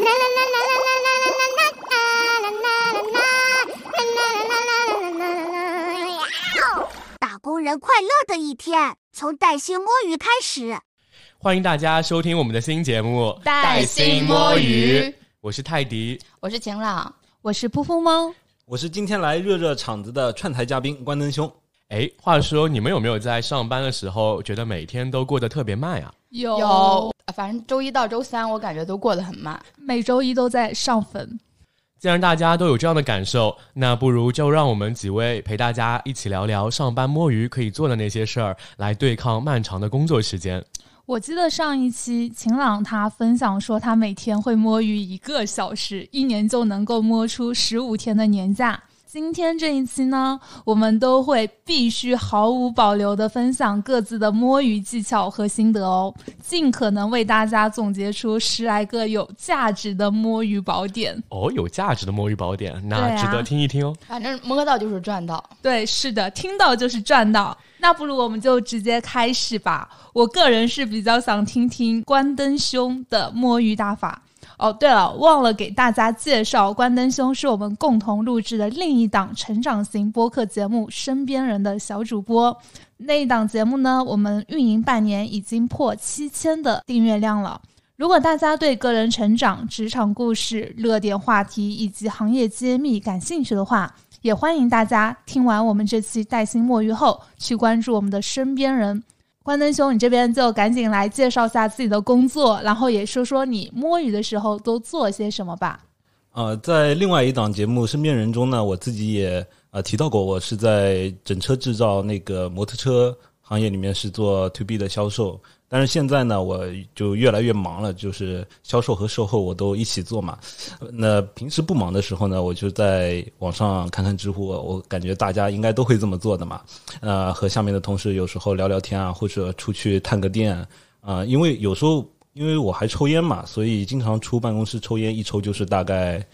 打工人快乐的一天，从带薪摸鱼开始。欢迎大家收听我们的新节目《带薪摸鱼我是泰迪。我是晴朗，我是扑扑猫，我是今天来热热场子的串台嘉宾关灯兄。哎，话说你们有没有在上班的时候觉得每天都过得特别慢呀？有有，反正周一到周三我感觉都过得很慢。每周一都在上坟。既然大家都有这样的感受，那不如就让我们几位陪大家一起聊聊上班摸鱼可以做的那些事儿，来对抗漫长的工作时间。我记得上一期晴朗他分享说，他每天会摸鱼一个小时，一年就能够摸出十五天的年假。今天这一期呢，我们都会必须毫无保留的分享各自的摸鱼技巧和心得哦，尽可能为大家总结出十来个有价值的摸鱼宝典。哦，有价值的摸鱼宝典，那啊值得听一听哦。反正摸到就是赚到。对，是的，听到就是赚到。那不如我们就直接开始吧。我个人是比较想听听关灯兄的摸鱼大法。哦，对了，忘了给大家介绍，关灯兄是我们共同录制的另一档成长型播客节目《身边人》的小主播。那一档节目呢，我们运营半年已经破七千的订阅量了。如果大家对个人成长、职场故事、热点话题以及行业揭秘感兴趣的话，也欢迎大家听完我们这期带薪摸鱼后，去关注我们的身边人。关灯兄，你这边就赶紧来介绍下自己的工作，然后也说说你摸鱼的时候都做些什么吧。呃，在另外一档节目《身边人》中呢，我自己也呃提到过，我是在整车制造那个摩托车行业里面是做 to B 的销售，但是现在呢，我就越来越忙了，就是销售和售后我都一起做嘛。那平时不忙的时候呢，我就在网上看看知乎，我感觉大家应该都会这么做的嘛。呃，和下面的同事有时候聊聊天啊，或者出去探个店啊、因为有时候因为我还抽烟嘛，所以经常出办公室抽烟，一抽就是大概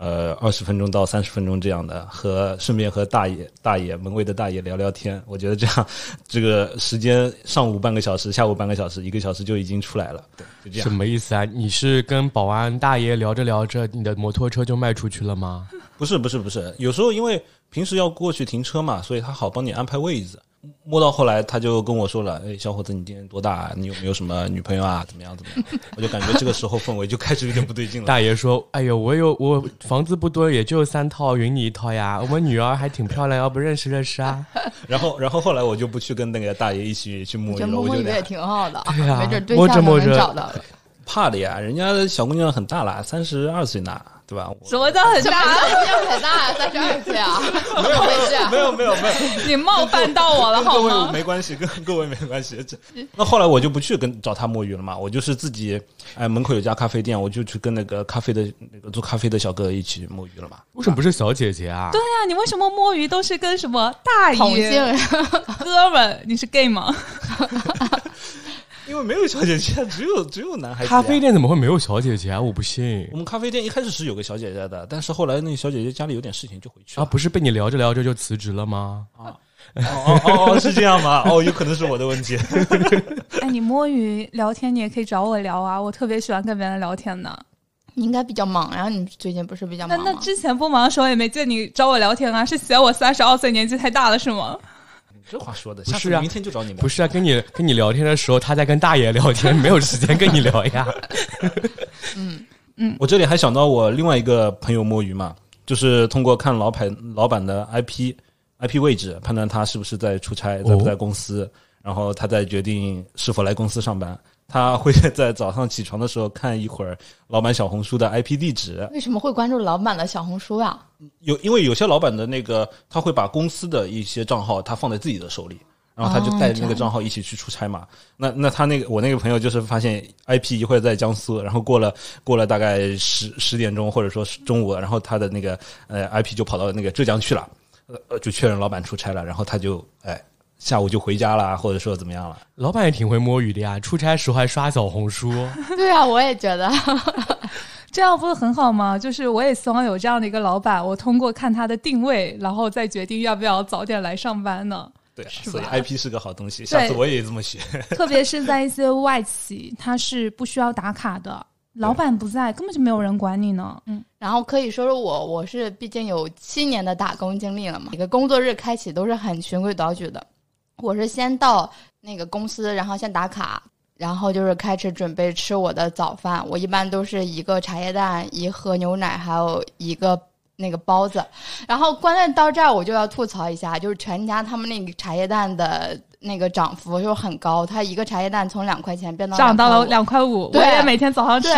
呃二十分钟到三十分钟这样的，和顺便和大爷大爷门卫的大爷聊聊天。我觉得这样这个时间上午半个小时，下午半个小时，一个小时就已经出来了。对，就这样什。么意思啊？你是跟保安大爷聊着聊着，你的摩托车就卖出去了吗？不是不是不是，有时候因为平时要过去停车嘛，所以他好帮你安排位置。摸到后来，他就跟我说了：“哎，小伙子，你今年多大、啊？你有没有什么女朋友啊？怎么样怎么样？” 我就感觉这个时候氛围就开始有点不对劲了。大爷说：“哎呦，我有我房子不多，也就三套，匀你一套呀。我们女儿还挺漂亮，要不认识认识啊？然后，然后后来我就不去跟那个大爷一起去摸鱼这了，摸摸鱼也挺好的，对啊没准对象都摸着摸着能找到。怕的呀，人家小姑娘很大了，三十二岁呢，对吧？什么叫很大？量很大，三十二岁啊，怎么回事啊？没有没有没有，你冒犯到我了跟各位好吗？没关系，跟各位没关系。这那后来我就不去跟找他摸鱼了嘛，我就是自己哎门口有家咖啡店，我就去跟那个咖啡的那个做咖啡的小哥一起摸鱼了嘛。为什么不是小姐姐啊？对呀、你为什么摸鱼都是跟什么大同爷、性哥们？你是 gay 吗？因为没有小姐姐，只有只有男孩子呀。咖啡店怎么会没有小姐姐啊？我不信我们咖啡店一开始是有个小姐姐的，但是后来那个小姐姐家里有点事情就回去了啊！不是被你聊着聊着就辞职了吗？啊哦哦哦，是这样吗？哦，有可能是我的问题。哎，你摸鱼聊天，你也可以找我聊啊，我特别喜欢跟别人聊天的。你应该比较忙，然后你最近不是比较忙那？那之前不忙的时候也没见你找我聊天啊，是嫌我三十二岁年纪太大了是吗？这话说的，不是啊下次明天就找你们。不是啊，跟你跟你聊天的时候，他在跟大爷聊天，没有时间跟你聊呀。嗯嗯我这里还想到我另外一个朋友摸鱼嘛，就是通过看老板老板的 IP IP 位置，判断他是不是在出差，在不在公司，然后他再决定是否来公司上班。他会在早上起床的时候看一会儿老板小红书的 IP 地址，为什么会关注老板的小红书啊？有因为有些老板的那个他会把公司的一些账号他放在自己的手里，然后他就带着那个账号一起去出差嘛。那那他那个我那个朋友就是发现 IP 一会儿在江苏，然后过了过了大概十十点钟或者说是中午，然后他的那个呃 IP 就跑到那个浙江去了，呃呃就确认老板出差了，然后他就哎下午就回家了，或者说怎么样了。老板也挺会摸鱼的呀，出差时候还刷小红书。对啊，我也觉得。这样不是很好吗？就是我也希望有这样的一个老板，我通过看他的定位，然后再决定要不要早点来上班呢。对啊，所以 IP 是个好东西，下次我也这么学。特别是在一些外企，它是不需要打卡的。老板不在，根本就没有人管你呢。嗯，然后可以说说我，我是毕竟有七年的打工经历了嘛，每个工作日开启都是很循规蹈矩的。我是先到那个公司，然后先打卡，然后就是开始准备吃我的早饭。我一般都是一个茶叶蛋，一盒牛奶，还有一个那个包子。然后关键到这儿我就要吐槽一下，就是全家他们那个茶叶蛋的。那个涨幅就很高，它一个茶叶蛋从两块钱变到涨到了两块五。我也每天早上吃。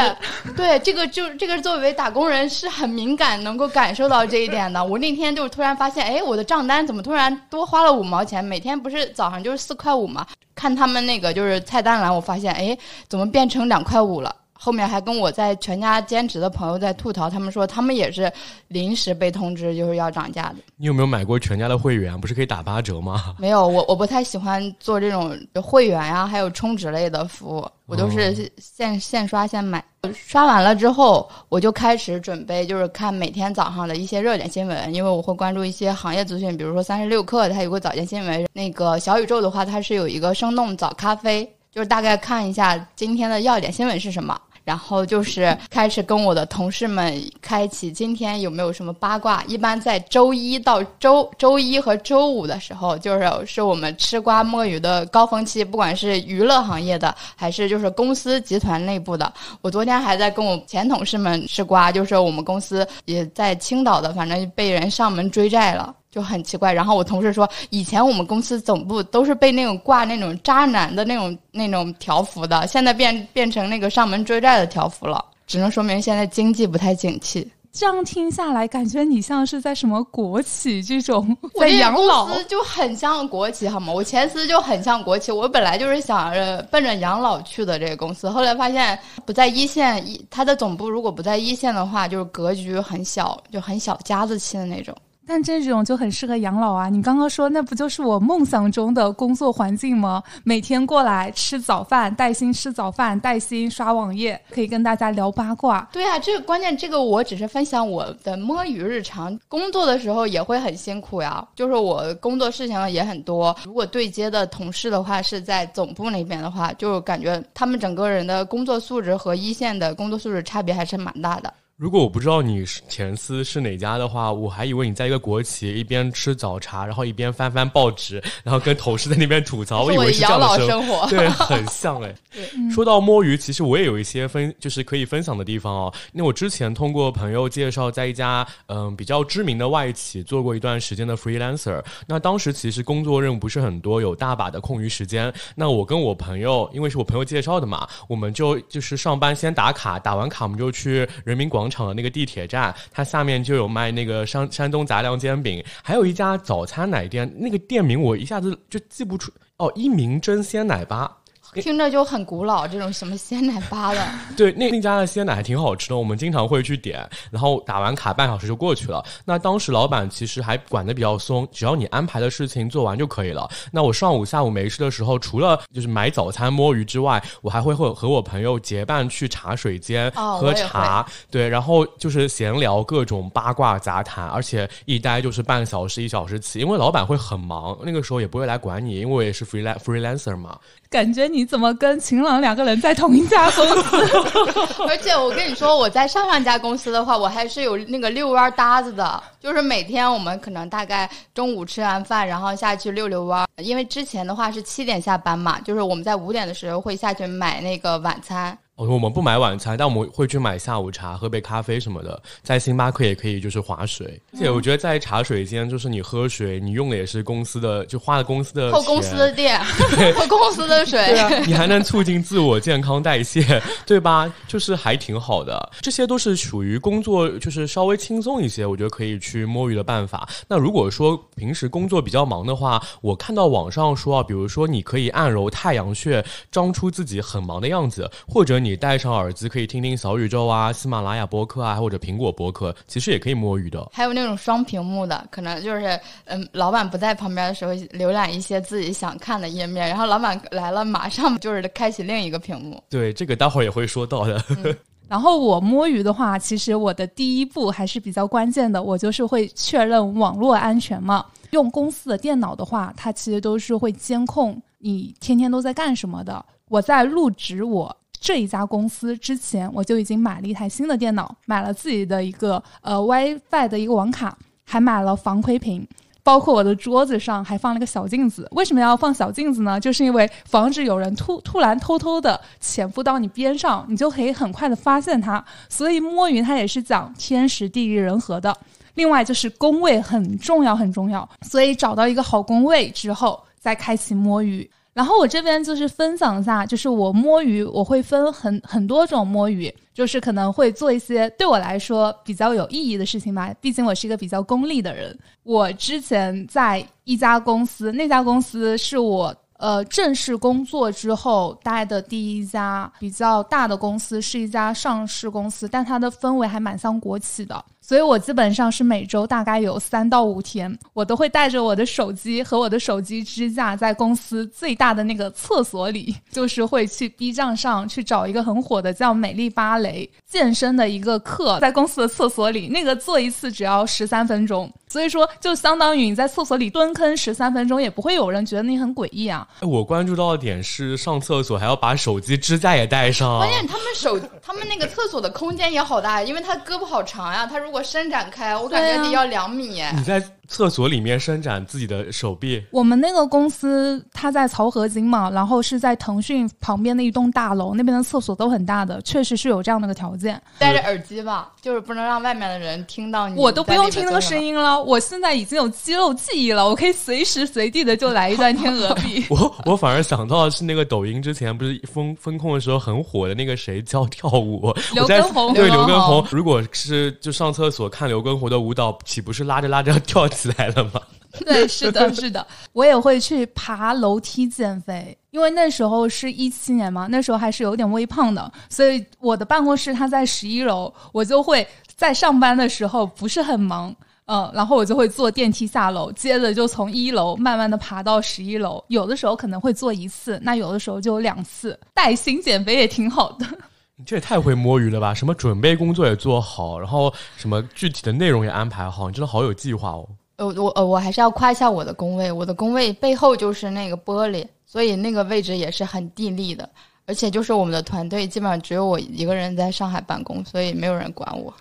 对，这个就这个作为打工人是很敏感，能够感受到这一点的。我那天就突然发现，哎，我的账单怎么突然多花了五毛钱？每天不是早上就是四块五嘛？看他们那个就是菜单栏，我发现，哎，怎么变成两块五了？后面还跟我在全家兼职的朋友在吐槽，他们说他们也是临时被通知就是要涨价的。你有没有买过全家的会员？不是可以打八折吗？没有，我我不太喜欢做这种会员呀，还有充值类的服务，我都是现现刷现买。刷完了之后，我就开始准备，就是看每天早上的一些热点新闻，因为我会关注一些行业资讯，比如说三十六氪它有个早间新闻，那个小宇宙的话，它是有一个生动早咖啡，就是大概看一下今天的要点新闻是什么。然后就是开始跟我的同事们开启今天有没有什么八卦。一般在周一到周周一和周五的时候，就是是我们吃瓜摸鱼的高峰期，不管是娱乐行业的，还是就是公司集团内部的。我昨天还在跟我前同事们吃瓜，就是我们公司也在青岛的，反正被人上门追债了。就很奇怪，然后我同事说，以前我们公司总部都是被那种挂那种渣男的那种那种条幅的，现在变变成那个上门追债的条幅了，只能说明现在经济不太景气。这样听下来，感觉你像是在什么国企这种 在养老，就很像国企，好吗？我前司就很像国企，我本来就是想着奔着养老去的这个公司，后来发现不在一线，一它的总部如果不在一线的话，就是格局很小，就很小家子气的那种。但这种就很适合养老啊！你刚刚说那不就是我梦想中的工作环境吗？每天过来吃早饭，带薪吃早饭，带薪刷网页，可以跟大家聊八卦。对啊，这个关键，这个我只是分享我的摸鱼日常。工作的时候也会很辛苦呀，就是我工作事情也很多。如果对接的同事的话是在总部那边的话，就感觉他们整个人的工作素质和一线的工作素质差别还是蛮大的。如果我不知道你前司是哪家的话，我还以为你在一个国企一边吃早茶，然后一边翻翻报纸，然后跟同事在那边吐槽。我以为是这样的生活，对，很像哎。说到摸鱼，其实我也有一些分，就是可以分享的地方哦。因为我之前通过朋友介绍，在一家嗯比较知名的外企做过一段时间的 freelancer。那当时其实工作任务不是很多，有大把的空余时间。那我跟我朋友，因为是我朋友介绍的嘛，我们就就是上班先打卡，打完卡我们就去人民广。广场的那个地铁站，它下面就有卖那个山山东杂粮煎饼，还有一家早餐奶店，那个店名我一下子就记不出哦，一鸣真鲜奶吧。听着就很古老，这种什么鲜奶吧的。对，那那家的鲜奶还挺好吃的，我们经常会去点。然后打完卡半小时就过去了。那当时老板其实还管的比较松，只要你安排的事情做完就可以了。那我上午、下午没事的时候，除了就是买早餐、摸鱼之外，我还会和和我朋友结伴去茶水间喝茶。对，然后就是闲聊各种八卦杂谈，而且一待就是半小时、一小时起，因为老板会很忙，那个时候也不会来管你，因为我也是 free freelancer 嘛。感觉你你怎么跟秦朗两个人在同一家公司？而且我跟你说，我在上上家公司的话，我还是有那个遛弯搭子的，就是每天我们可能大概中午吃完饭，然后下去遛遛弯。因为之前的话是七点下班嘛，就是我们在五点的时候会下去买那个晚餐。我们不买晚餐，但我们会去买下午茶，喝杯咖啡什么的。在星巴克也可以，就是划水。而且我觉得在茶水间，就是你喝水，你用的也是公司的，就花了公司的扣公司的电，喝公司的水。对啊，你还能促进自我健康代谢，对吧？就是还挺好的。这些都是属于工作，就是稍微轻松一些，我觉得可以去摸鱼的办法。那如果说平时工作比较忙的话，我看到网上说啊，比如说你可以按揉太阳穴，装出自己很忙的样子，或者。你戴上耳机可以听听小宇宙啊、喜马拉雅播客啊，或者苹果播客，其实也可以摸鱼的。还有那种双屏幕的，可能就是嗯，老板不在旁边的时候，浏览一些自己想看的页面，然后老板来了，马上就是开启另一个屏幕。对，这个待会儿也会说到的。然后我摸鱼的话，其实我的第一步还是比较关键的，我就是会确认网络安全嘛。用公司的电脑的话，它其实都是会监控你天天都在干什么的。我在入职我。这一家公司之前，我就已经买了一台新的电脑，买了自己的一个呃 WiFi 的一个网卡，还买了防窥屏。包括我的桌子上还放了个小镜子，为什么要放小镜子呢？就是因为防止有人突突然偷偷的潜伏到你边上，你就可以很快的发现它。所以摸鱼它也是讲天时地利人和的。另外就是工位很重要很重要，所以找到一个好工位之后再开启摸鱼。然后我这边就是分享一下，就是我摸鱼我会分很很多种摸鱼，就是可能会做一些对我来说比较有意义的事情吧。毕竟我是一个比较功利的人。我之前在一家公司，那家公司是我呃正式工作之后待的第一家比较大的公司，是一家上市公司，但它的氛围还蛮像国企的。所以我基本上是每周大概有三到五天，我都会带着我的手机和我的手机支架，在公司最大的那个厕所里，就是会去 B 站上去找一个很火的叫“美丽芭蕾”健身的一个课，在公司的厕所里，那个做一次只要十三分钟，所以说就相当于你在厕所里蹲坑十三分钟，也不会有人觉得你很诡异啊。我关注到的点是上厕所还要把手机支架也带上，关键他们手他们那个厕所的空间也好大，因为他胳膊好长呀，他如果伸展开，我感觉得要两米。你在厕所里面伸展自己的手臂。我们那个公司它在漕河泾嘛，然后是在腾讯旁边的一栋大楼，那边的厕所都很大的，确实是有这样的个条件。戴着耳机吧，就是不能让外面的人听到你。我都不用听那个声音了，我现在已经有肌肉记忆了，我可以随时随地的就来一段天鹅臂。我我反而想到的是那个抖音之前不是风风控的时候很火的那个谁教跳舞，刘畊宏对刘畊宏，如果是就上厕所看刘畊宏的舞蹈，岂不是拉着拉着要跳起来了吗？对，是的，是的，我也会去爬楼梯减肥，因为那时候是一七年嘛，那时候还是有点微胖的，所以我的办公室它在十一楼，我就会在上班的时候不是很忙，嗯，然后我就会坐电梯下楼，接着就从一楼慢慢的爬到十一楼，有的时候可能会做一次，那有的时候就有两次，带薪减肥也挺好的。你这也太会摸鱼了吧？什么准备工作也做好，然后什么具体的内容也安排好，你真的好有计划哦。呃，我呃，我还是要夸一下我的工位，我的工位背后就是那个玻璃，所以那个位置也是很地利的。而且就是我们的团队基本上只有我一个人在上海办公，所以没有人管我。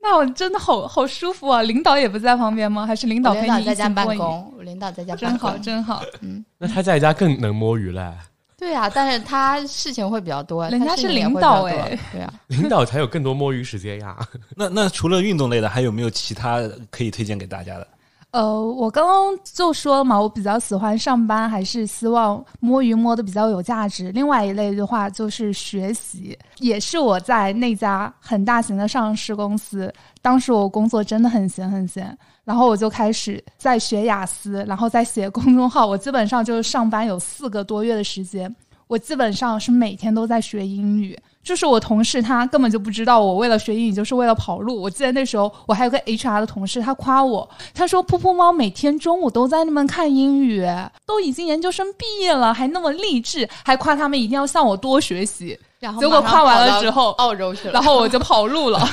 那我真的好好舒服啊！领导也不在旁边吗？还是领导陪你在家办公？领导在家真好，真好。嗯，那他在家更能摸鱼嘞。对啊，但是他事情会比较多，人家是领导哎，对啊，领导才有更多摸鱼时间呀。那那除了运动类的，还有没有其他可以推荐给大家的？呃，我刚刚就说嘛，我比较喜欢上班，还是希望摸鱼摸的比较有价值。另外一类的话就是学习，也是我在那家很大型的上市公司，当时我工作真的很闲很闲，然后我就开始在学雅思，然后在写公众号。我基本上就是上班有四个多月的时间，我基本上是每天都在学英语。就是我同事，他根本就不知道我为了学英语就是为了跑路。我记得那时候我还有个 HR 的同事，他夸我，他说：“噗噗猫每天中午都在那边看英语，都已经研究生毕业了，还那么励志，还夸他们一定要向我多学习。”然后结果夸完了之后，澳洲去了，然后我就跑路了。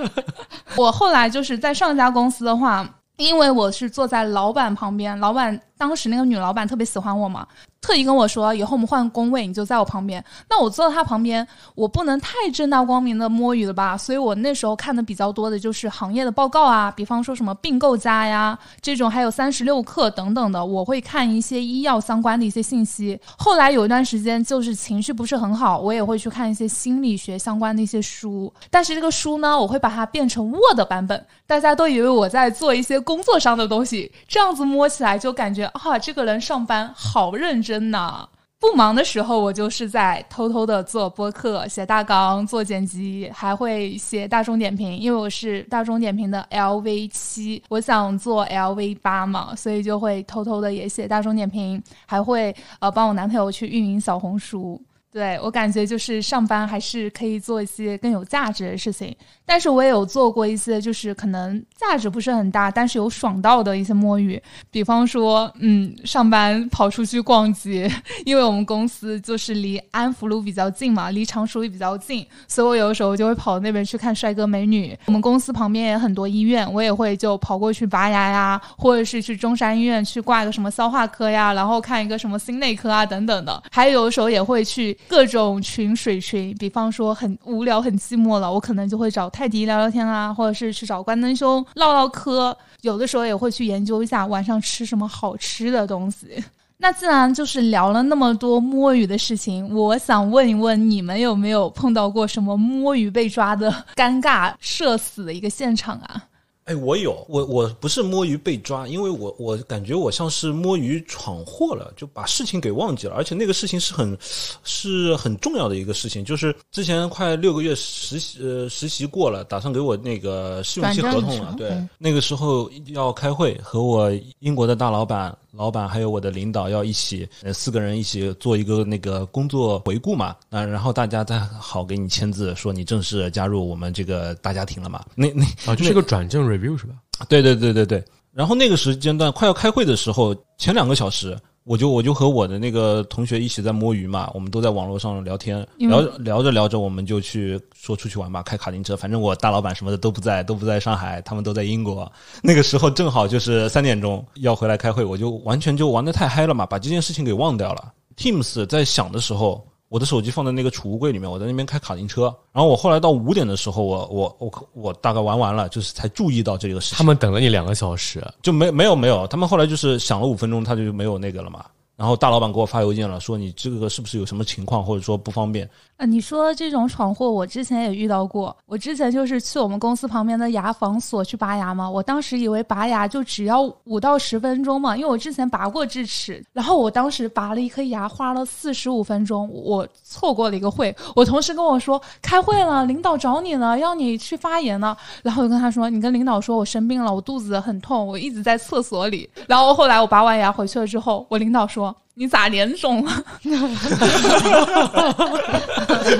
我后来就是在上一家公司的话，因为我是坐在老板旁边，老板当时那个女老板特别喜欢我嘛。特意跟我说，以后我们换工位，你就在我旁边。那我坐在她旁边，我不能太正大光明的摸鱼了吧？所以我那时候看的比较多的就是行业的报告啊，比方说什么并购家呀这种，还有三十六氪等等的，我会看一些医药相关的一些信息。后来有一段时间就是情绪不是很好，我也会去看一些心理学相关的一些书。但是这个书呢，我会把它变成 Word 版本，大家都以为我在做一些工作上的东西，这样子摸起来就感觉啊，这个人上班好认真。呐不忙的时候，我就是在偷偷的做播客、写大纲、做剪辑，还会写大众点评。因为我是大众点评的 LV 七，我想做 LV 八嘛，所以就会偷偷的也写大众点评，还会呃帮我男朋友去运营小红书。对我感觉就是上班还是可以做一些更有价值的事情，但是我也有做过一些就是可能价值不是很大，但是有爽到的一些摸鱼，比方说，嗯，上班跑出去逛街，因为我们公司就是离安福路比较近嘛，离常熟也比较近，所以我有的时候就会跑那边去看帅哥美女。我们公司旁边也很多医院，我也会就跑过去拔牙呀，或者是去中山医院去挂个什么消化科呀，然后看一个什么心内科啊等等的，还有的时候也会去。各种群水群，比方说很无聊、很寂寞了，我可能就会找泰迪聊聊天啊，或者是去找关灯兄唠唠嗑。有的时候也会去研究一下晚上吃什么好吃的东西。那既然就是聊了那么多摸鱼的事情，我想问一问你们有没有碰到过什么摸鱼被抓的尴尬、社死的一个现场啊？哎，我有，我我不是摸鱼被抓，因为我我感觉我像是摸鱼闯祸了，就把事情给忘记了，而且那个事情是很是很重要的一个事情，就是之前快六个月实习呃实习过了，打算给我那个试用期合同了，对，那个时候要开会，和我英国的大老板。老板还有我的领导要一起，呃，四个人一起做一个那个工作回顾嘛，那然后大家再好给你签字，说你正式加入我们这个大家庭了嘛。那那啊，就是个转正 review 是吧？对对对对对。然后那个时间段快要开会的时候，前两个小时。我就我就和我的那个同学一起在摸鱼嘛，我们都在网络上聊天，聊聊着聊着，我们就去说出去玩吧，开卡丁车。反正我大老板什么的都不在，都不在上海，他们都在英国。那个时候正好就是三点钟要回来开会，我就完全就玩的太嗨了嘛，把这件事情给忘掉了。Teams 在响的时候。我的手机放在那个储物柜里面，我在那边开卡丁车。然后我后来到五点的时候，我我我我大概玩完了，就是才注意到这个事情。他们等了你两个小时，就没没有没有，他们后来就是响了五分钟，他就没有那个了嘛。然后大老板给我发邮件了，说你这个是不是有什么情况，或者说不方便？啊，你说这种闯祸，我之前也遇到过。我之前就是去我们公司旁边的牙防所去拔牙嘛，我当时以为拔牙就只要五到十分钟嘛，因为我之前拔过智齿。然后我当时拔了一颗牙，花了四十五分钟，我错过了一个会。我同事跟我说开会了，领导找你了，要你去发言呢。然后我就跟他说，你跟领导说我生病了，我肚子很痛，我一直在厕所里。然后后来我拔完牙回去了之后，我领导说。你咋脸肿了？你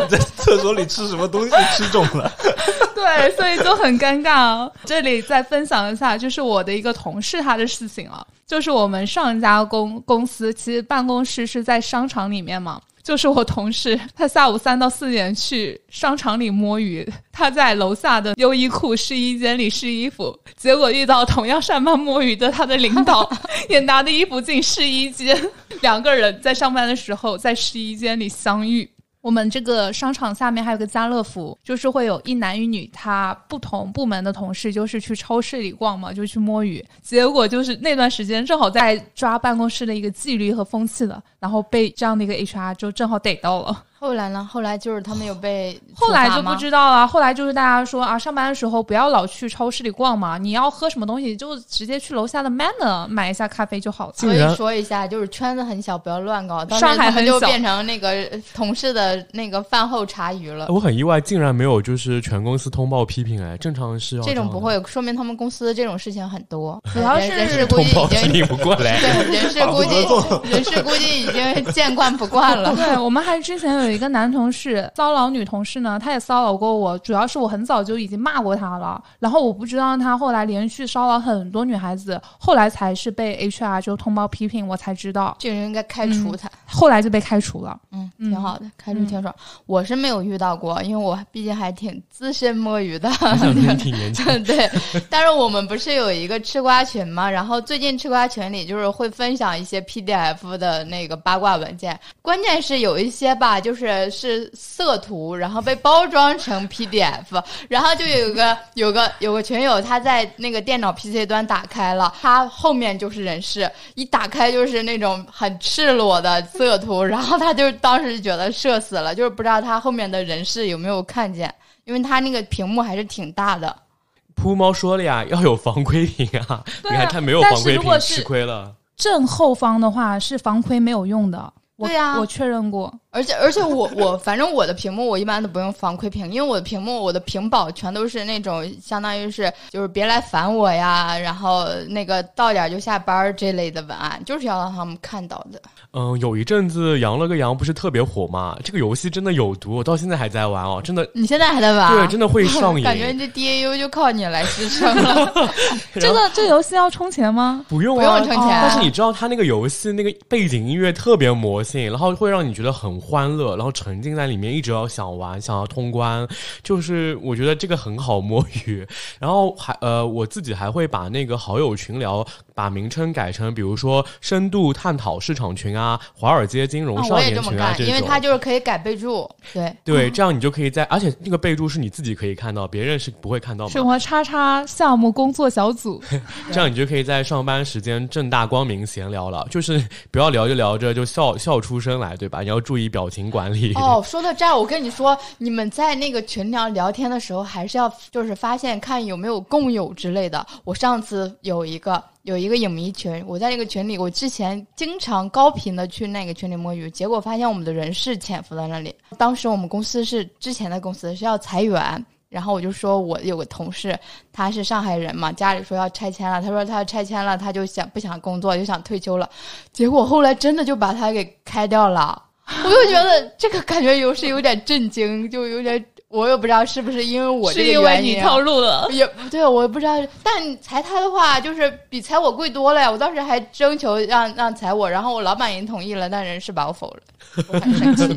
在厕所里吃什么东西吃肿了？对，所以就很尴尬。这里再分享一下，就是我的一个同事他的事情啊，就是我们上一家公公司，其实办公室是在商场里面嘛。就是我同事，他下午三到四点去商场里摸鱼，他在楼下的优衣库试衣间里试衣服，结果遇到同样上班摸鱼的他的领导，也拿着衣服进试衣间，两个人在上班的时候在试衣间里相遇。我们这个商场下面还有个家乐福，就是会有一男一女，他不同部门的同事就是去超市里逛嘛，就去摸鱼。结果就是那段时间正好在抓办公室的一个纪律和风气的，然后被这样的一个 HR 就正好逮到了。后来呢？后来就是他们有被后来就不知道了。后来就是大家说啊，上班的时候不要老去超市里逛嘛，你要喝什么东西就直接去楼下的 Manner 买一下咖啡就好了。所以说一下，就是圈子很小，不要乱搞。上海很小，就变成那个同事的那个饭后茶余了。我很意外，竟然没有就是全公司通报批评哎，正常是要这种不会，说明他们公司这种事情很多。主要是人事估计已经不过来，对人事 估计人事估计已经见惯不惯了。对我们还之前有一个男同事。骚扰女同事呢，他也骚扰过我。主要是我很早就已经骂过他了，然后我不知道他后来连续骚扰很多女孩子，后来才是被 HR 就通报批评，我才知道这人应该开除他。后来就被开除了，嗯，挺好的，开除挺爽。我是没有遇到过，因为我毕竟还挺资深摸鱼的，挺 年轻。对，但是我们不是有一个吃瓜群吗？然后最近吃瓜群里就是会分享一些 PDF 的那个八卦文件，关键是有一些吧，就是是是。色图，然后被包装成 PDF，然后就有个 有个有个群友，他在那个电脑 PC 端打开了，他后面就是人事，一打开就是那种很赤裸的色图，然后他就当时觉得社死了，就是不知道他后面的人事有没有看见，因为他那个屏幕还是挺大的。扑猫说了呀，要有防窥屏啊，你看他没有防窥屏，吃亏了。正后方的话是防窥没有用的。对呀，我确认过，而且而且我我反正我的屏幕我一般都不用防窥屏，因为我的屏幕我的屏保全都是那种相当于是就是别来烦我呀，然后那个到点就下班这类的文案，就是要让他们看到的。嗯，有一阵子羊了个羊不是特别火嘛？这个游戏真的有毒，我到现在还在玩哦，真的。你现在还在玩？对，真的会上瘾。感觉这 DAU 就靠你来支撑了。这个这游戏要充钱吗？不用，不用充钱。但是你知道它那个游戏那个背景音乐特别魔。性，然后会让你觉得很欢乐，然后沉浸在里面，一直要想玩，想要通关。就是我觉得这个很好摸鱼。然后还呃，我自己还会把那个好友群聊把名称改成，比如说深度探讨市场群啊，华尔街金融少年群啊干，因为。它就是可以改备注，对，对，这样你就可以在，而且那个备注是你自己可以看到，别人是不会看到嘛。什么叉叉项目工作小组，这样你就可以在上班时间正大光明闲聊了，就是不要聊着聊着就笑笑出声来，对吧？你要注意表情管理。哦，说到这儿，我跟你说，你们在那个群聊聊天的时候，还是要就是发现看有没有共有之类的。我上次有一个有一个影迷群，我在那个群里，我之前经常高频的去那个群里摸鱼，结果发现我们的人事潜伏在那里。当时我们公司是之前的公司是要裁员。然后我就说，我有个同事，他是上海人嘛，家里说要拆迁了，他说他拆迁了，他就想不想工作，就想退休了，结果后来真的就把他给开掉了。我就觉得这个感觉有是有点震惊，就有点我也不知道是不是因为我这个是因为原因套路了。也对，我也不知道。但裁他的话，就是比裁我贵多了呀。我当时还征求让让裁我，然后我老板也同意了，但人事把我否了，我很生气。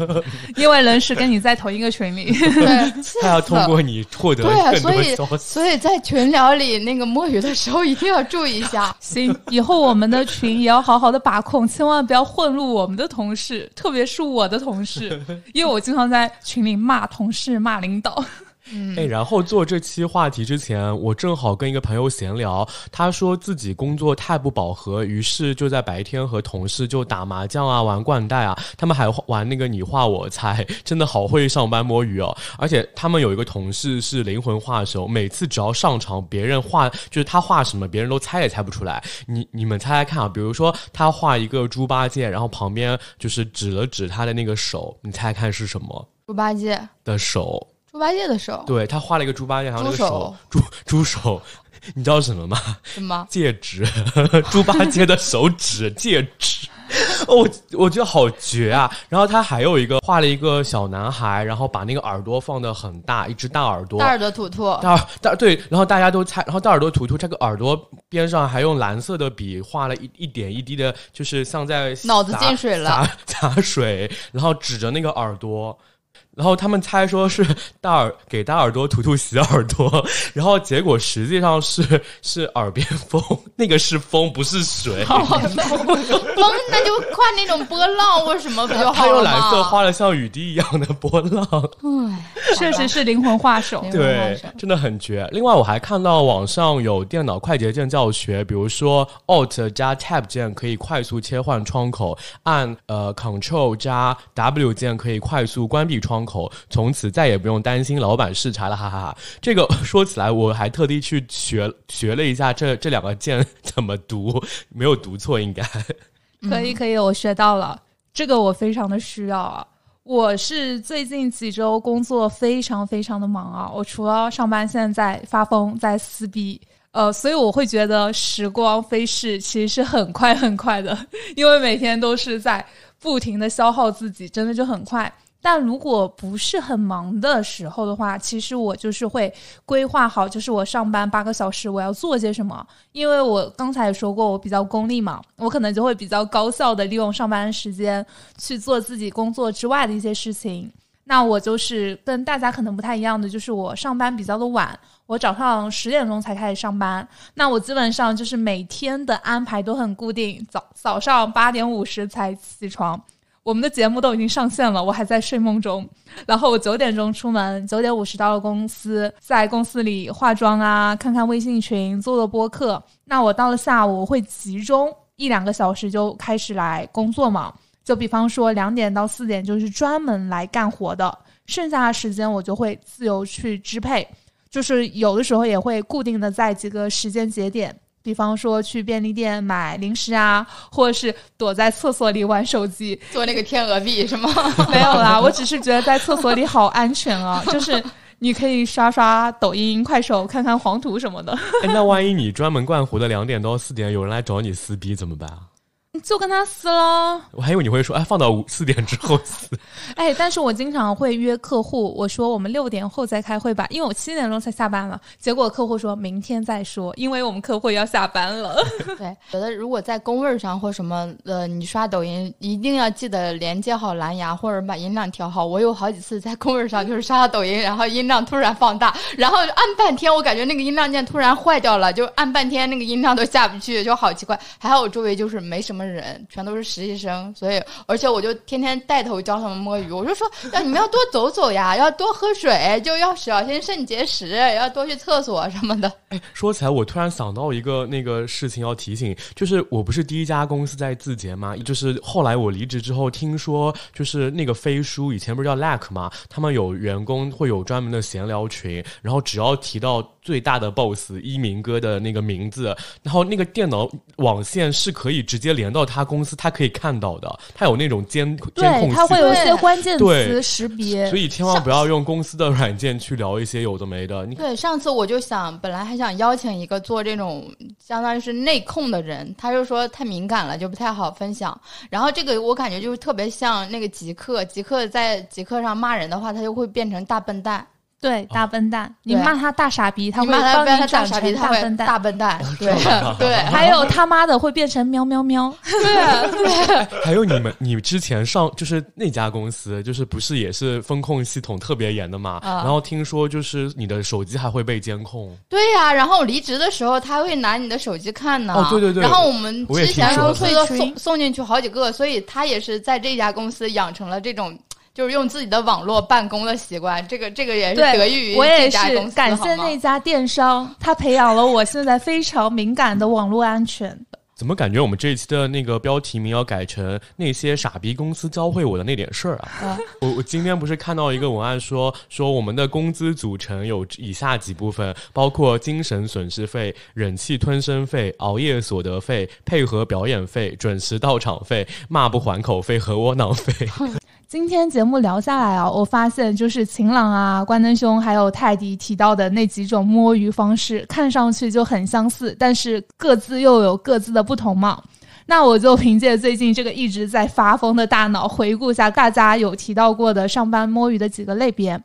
因为人事跟你在同一个群里，对，他要通过你获得对啊，所以。所以在群聊里那个摸鱼的时候一定要注意一下。行，以后我们的群也要好好的把控，千万不要混入我们的同事，特别是我的同事，因为我经常在群里骂同事、骂领导。哎，然后做这期话题之前，我正好跟一个朋友闲聊，他说自己工作太不饱和，于是就在白天和同事就打麻将啊、玩掼蛋啊，他们还玩那个你画我猜，真的好会上班摸鱼哦。而且他们有一个同事是灵魂画手，每次只要上场，别人画就是他画什么，别人都猜也猜不出来。你你们猜猜看啊，比如说他画一个猪八戒，然后旁边就是指了指他的那个手，你猜猜看是什么猪八戒，的手？猪八戒的手，对他画了一个猪八戒，然后那个猪手手猪猪手，你知道什么吗？什么？戒指，猪八戒的手指 戒指。哦，我我觉得好绝啊！然后他还有一个画了一个小男孩，然后把那个耳朵放的很大，一只大耳朵，大耳朵图图，大耳大对，然后大家都猜，然后大耳朵图图这个耳朵边上还用蓝色的笔画了一一点一滴的，就是像在脑子进水了洒洒水，然后指着那个耳朵。然后他们猜说是大耳给大耳朵图图洗耳朵，然后结果实际上是是耳边风，那个是风不是水。风那就画那种波浪或什么不就好了？他用蓝色画了像雨滴一样的波浪。唉，确实是灵魂画手。对，真的很绝。另外，我还看到网上有电脑快捷键教学，比如说 Alt 加 Tab 键可以快速切换窗口，按呃 Control 加 W 键可以快速关闭窗口，从此再也不用担心老板视察了，哈哈哈这个 说起来，我还特地去学学了一下这这两个键怎么读，没有读错，应该。可以可以，我学到了，这个我非常的需要啊。我是最近几周工作非常非常的忙啊，我除了上班，现在在发疯，在撕逼，呃，所以我会觉得时光飞逝其实是很快很快的，因为每天都是在不停的消耗自己，真的就很快。但如果不是很忙的时候的话，其实我就是会规划好，就是我上班八个小时我要做些什么。因为我刚才也说过，我比较功利嘛，我可能就会比较高效的利用上班时间去做自己工作之外的一些事情。那我就是跟大家可能不太一样的，就是我上班比较的晚，我早上十点钟才开始上班。那我基本上就是每天的安排都很固定，早早上八点五十才起床。我们的节目都已经上线了，我还在睡梦中。然后我九点钟出门，九点五十到了公司，在公司里化妆啊，看看微信群，做做播客。那我到了下午，会集中一两个小时就开始来工作嘛。就比方说两点到四点就是专门来干活的，剩下的时间我就会自由去支配。就是有的时候也会固定的在几个时间节点。比方说去便利店买零食啊，或者是躲在厕所里玩手机，做那个天鹅臂是吗？没有啦，我只是觉得在厕所里好安全啊，就是你可以刷刷抖音、快手，看看黄图什么的。哎，那万一你专门灌壶的两点到四点有人来找你撕逼怎么办啊？就跟他撕了。我还以为你会说，哎，放到五四点之后撕。哎，但是我经常会约客户，我说我们六点后再开会吧，因为我七点钟才下班了。结果客户说明天再说，因为我们客户要下班了。对，觉得如果在工位上或什么呃，你刷抖音一定要记得连接好蓝牙或者把音量调好。我有好几次在工位上就是刷抖音，然后音量突然放大，然后按半天，我感觉那个音量键突然坏掉了，就按半天那个音量都下不去，就好奇怪。还好我周围就是没什么人，全都是实习生，所以而且我就天天带头教他们摸鱼，我就说要你们要多走走呀，要多喝水，就要小心肾结石，要多去厕所什么的。哎，说起来，我突然想到一个那个事情要提醒，就是我不是第一家公司在字节吗？就是后来我离职之后，听说就是那个飞书以前不是叫 Lack 吗？他们有员工会有专门的闲聊群，然后只要提到最大的 boss 一鸣哥的那个名字，然后那个电脑网线是可以直接连到他公司，他可以看到的，他有那种监监控对，系它会有一些关键词识别所。以千万不要用公司的软件去聊一些有的没的。你对，上次我就想，本来还想邀请一个做这种相当于是内控的人，他就说太敏感了，就不太好分享。然后这个我感觉就是特别像那个极客，极客在极客上骂人的话，他就会变成大笨蛋。对，大笨蛋，你骂他大傻逼，他会你骂他帮你转成傻逼，他大笨蛋。大笨蛋。对对，还有他妈的会变成喵喵喵。对还有你们，你之前上就是那家公司，就是不是也是风控系统特别严的嘛？啊然后听说就是你的手机还会被监控。对呀、然后离职的时候，他会拿你的手机看呢。哦对对对然后我们之前都退群送送进去好几个，所以他也是在这家公司养成了这种。就是用自己的网络办公的习惯，这个这个也是得益于我也这家公司是感谢那家电商，他培养了我现在非常敏感的网络安全。怎么感觉我们这一期的那个标题名要改成“那些傻逼公司教会我的那点事儿”啊？啊我我今天不是看到一个文案说说我们的工资组成有以下几部分，包括精神损失费、忍气吞声费、熬夜所得费、配合表演费、准时到场费、骂不还口费和窝囊费。今天节目聊下来啊，我发现就是晴朗啊、关灯兄还有泰迪提到的那几种摸鱼方式，看上去就很相似，但是各自又有各自的不同嘛。那我就凭借最近这个一直在发疯的大脑，回顾一下大家有提到过的上班摸鱼的几个类别。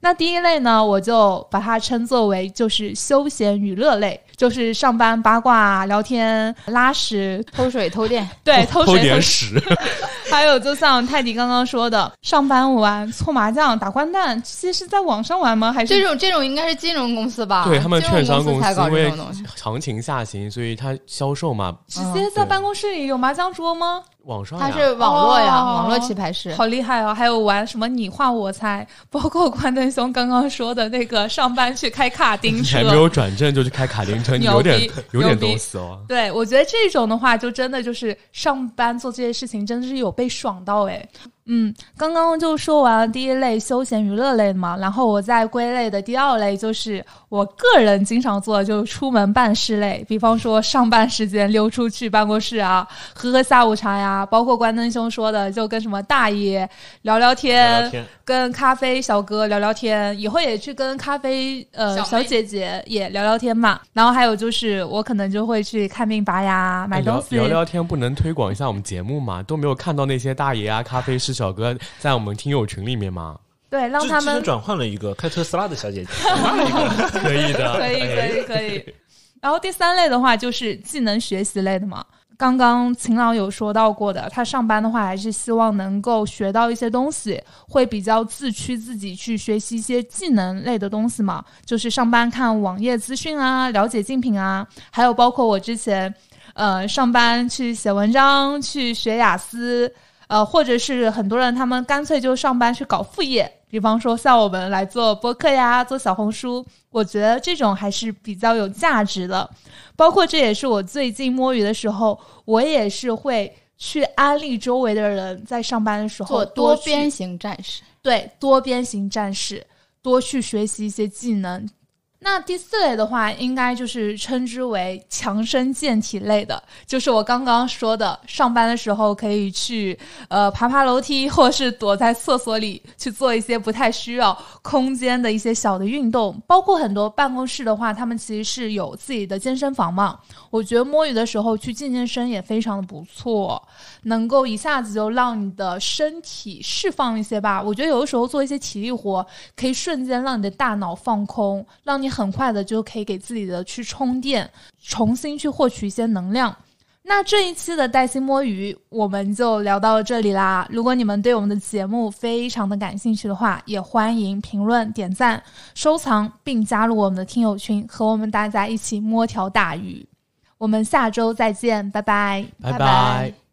那第一类呢，我就把它称作为就是休闲娱乐类，就是上班八卦、聊天、拉屎，偷水偷电，对，偷偷水点屎，还有，就像泰迪刚刚说的，上班玩、搓麻将、打掼蛋，这些是在网上玩吗？还是这种这种应该是金融公司吧？对他们券商公才搞因为这种东西。行情下行，所以它销售嘛，直接在办公室里有麻将桌吗？网上呀它是网络呀，哦网络棋牌室。好厉害哦！还有玩什么你画我猜，包括关灯兄刚刚说的那个上班去开卡丁车你还，没有转正就去开卡丁车，你有点有点东西哦。对我觉得这种的话，就真的就是上班做这些事情，真的是有被爽到诶。嗯，刚刚就说完了第一类休闲娱乐类的嘛，然后我再归类的第二类就是我个人经常做的，就是出门办事类，比方说上班时间溜出去办公室啊，喝喝下午茶呀，包括关灯兄说的，就跟什么大爷聊聊天，聊天跟咖啡小哥聊聊天，以后也去跟咖啡呃小小姐姐也聊聊天嘛。然后还有就是我可能就会去看病拔牙、买东西。聊聊天，不能推广一下我们节目嘛？都没有看到那些大爷啊、咖啡师小哥在我们听友群里面吗？对，让他们转换了一个开特斯拉的小姐姐，可以的，可以可哎以可以。然后第三类的话就是技能学习类的嘛。刚刚秦朗有说到过的，他上班的话还是希望能够学到一些东西，会比较自驱自己去学习一些技能类的东西嘛。就是上班看网页资讯啊，了解竞品啊，还有包括我之前呃上班去写文章，去学雅思，呃，或者是很多人他们干脆就上班去搞副业，比方说像我们来做播客呀，做小红书，我觉得这种还是比较有价值的。包括这也是我最近摸鱼的时候，我也是会去安利周围的人在上班的时候做多多边形战士，对多边形战士，多去学习一些技能。那第四类的话，应该就是称之为强身健体类的，就是我刚刚说的，上班的时候可以去呃爬爬楼梯，或是躲在厕所里去做一些不太需要空间的一些小的运动。包括很多办公室的话，他们其实是有自己的健身房嘛。我觉得摸鱼的时候去健健身也非常的不错，能够一下子就让你的身体释放一些吧。我觉得有的时候做一些体力活，可以瞬间让你的大脑放空，让你。很快的就可以给自己的去充电，重新去获取一些能量。那这一期的带薪摸鱼我们就聊到这里啦。如果你们对我们的节目非常的感兴趣的话，也欢迎评论、点赞、收藏，并加入我们的听友群，和我们大家一起摸条大鱼。我们下周再见，拜拜，拜拜。